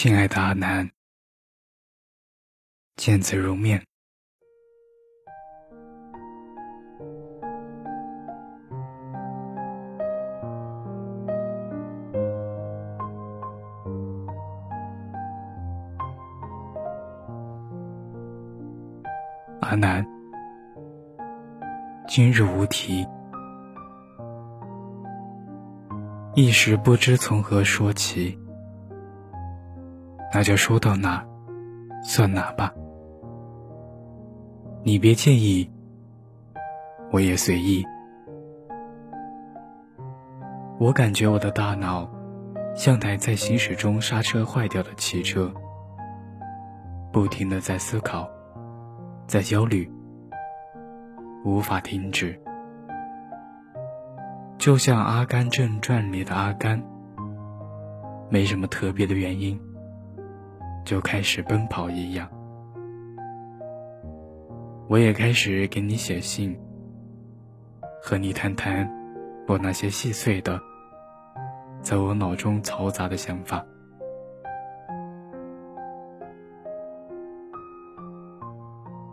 亲爱的阿南，见字如面。阿南，今日无题，一时不知从何说起。那就说到哪，算哪吧。你别介意，我也随意。我感觉我的大脑像台在行驶中刹车坏掉的汽车，不停的在思考，在焦虑，无法停止。就像《阿甘正传》里的阿甘，没什么特别的原因。就开始奔跑一样，我也开始给你写信，和你谈谈我那些细碎的，在我脑中嘈杂的想法。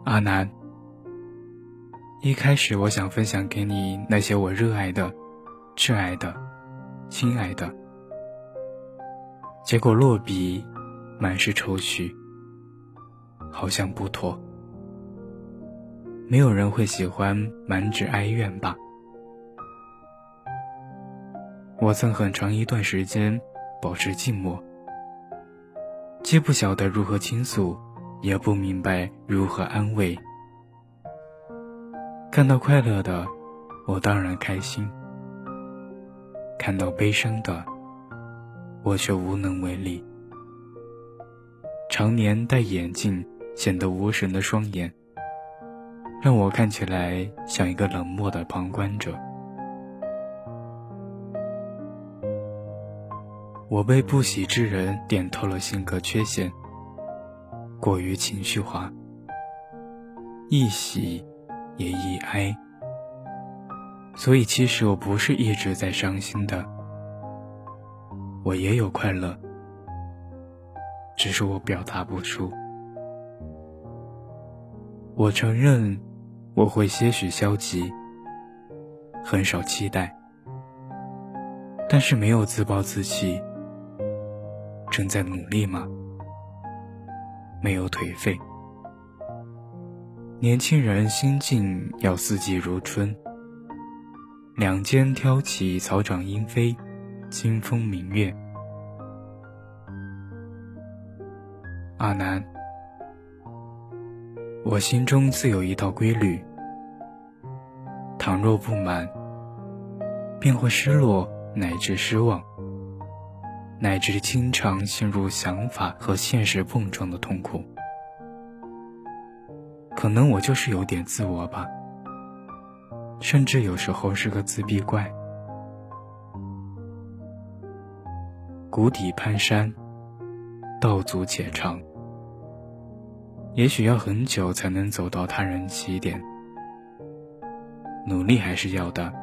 阿南，一开始我想分享给你那些我热爱的、挚爱的、亲爱的，结果落笔。满是愁绪，好像不妥。没有人会喜欢满纸哀怨吧？我曾很长一段时间保持静默，既不晓得如何倾诉，也不明白如何安慰。看到快乐的，我当然开心；看到悲伤的，我却无能为力。常年戴眼镜，显得无神的双眼，让我看起来像一个冷漠的旁观者。我被不喜之人点透了性格缺陷，过于情绪化，易喜也易哀。所以其实我不是一直在伤心的，我也有快乐。只是我表达不出。我承认我会些许消极，很少期待，但是没有自暴自弃。正在努力吗？没有颓废。年轻人心境要四季如春。两肩挑起，草长莺飞，清风明月。阿南，我心中自有一套规律。倘若不满，便会失落，乃至失望，乃至经常陷入想法和现实碰撞的痛苦。可能我就是有点自我吧，甚至有时候是个自闭怪。谷底攀山。道阻且长，也许要很久才能走到他人起点。努力还是要的，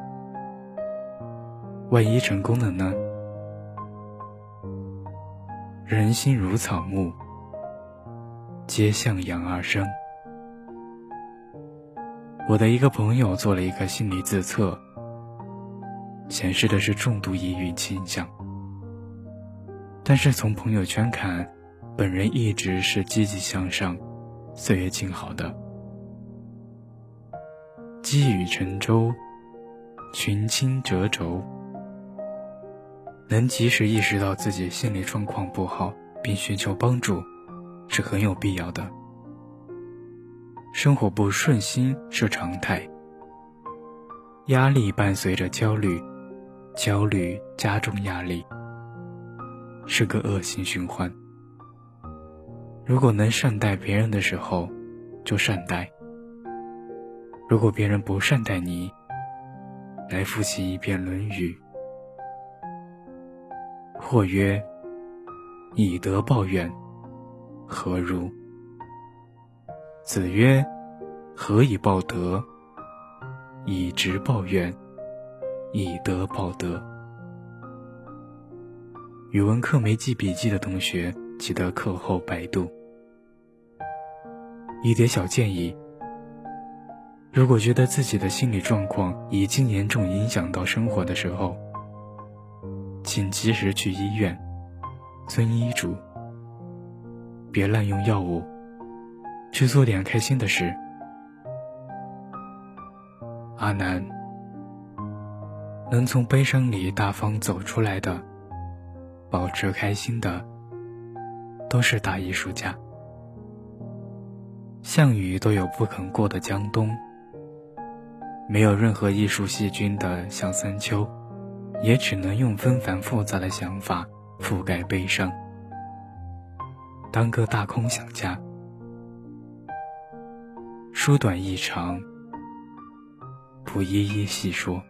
万一成功了呢？人心如草木，皆向阳而生。我的一个朋友做了一个心理自测，显示的是重度抑郁倾向。但是从朋友圈看，本人一直是积极向上、岁月静好的。积雨成舟，群星折轴，能及时意识到自己心理状况不好并寻求帮助，是很有必要的。生活不顺心是常态，压力伴随着焦虑，焦虑加重压力。是个恶性循环。如果能善待别人的时候，就善待；如果别人不善待你，来复习一遍《论语》。或曰：“以德报怨，何如？”子曰：“何以报德？以直报怨，以德报德。”语文课没记笔记的同学，记得课后百度。一点小建议：如果觉得自己的心理状况已经严重影响到生活的时候，请及时去医院，遵医嘱，别滥用药物，去做点开心的事。阿南，能从悲伤里大方走出来的，保持开心的，都是大艺术家。项羽都有不肯过的江东，没有任何艺术细菌的向三秋，也只能用纷繁复杂的想法覆盖悲伤，当个大空想家。书短意长，不一一细说。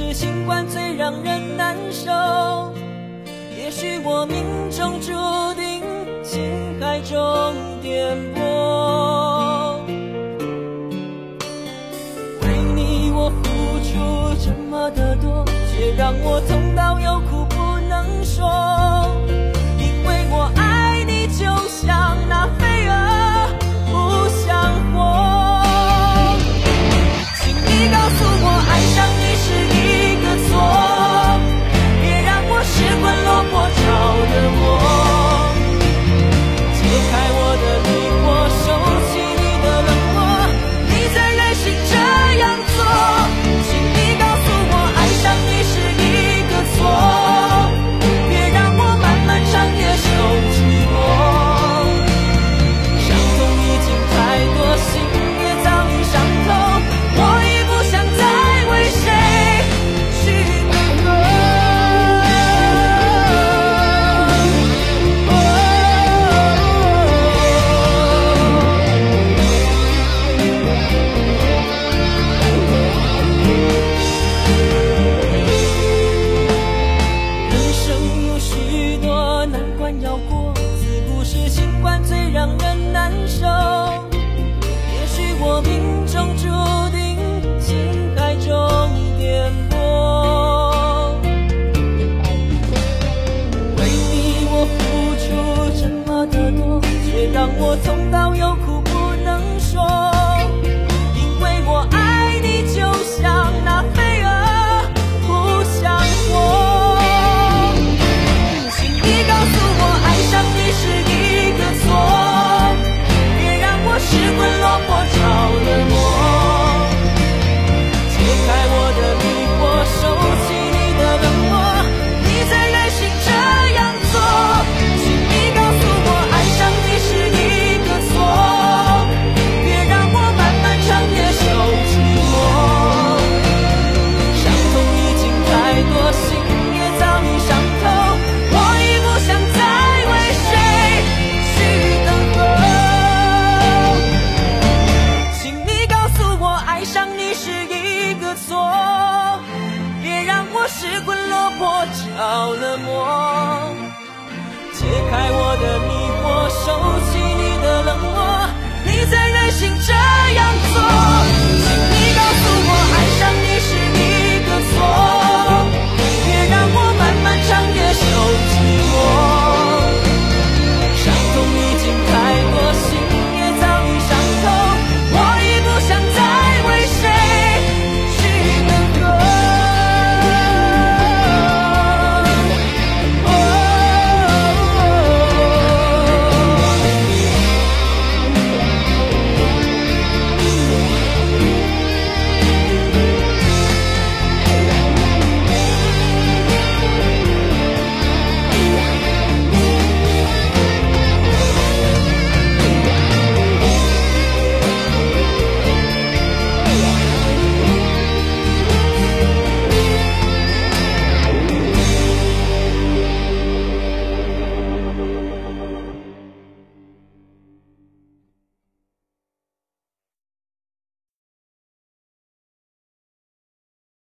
是新冠最让人难受。也许我命中注定情海中颠簸。为你我付出这么的多，却让我痛到有我痛到有着了魔，解开我的迷惑，收起你的冷漠，你才忍心这样做。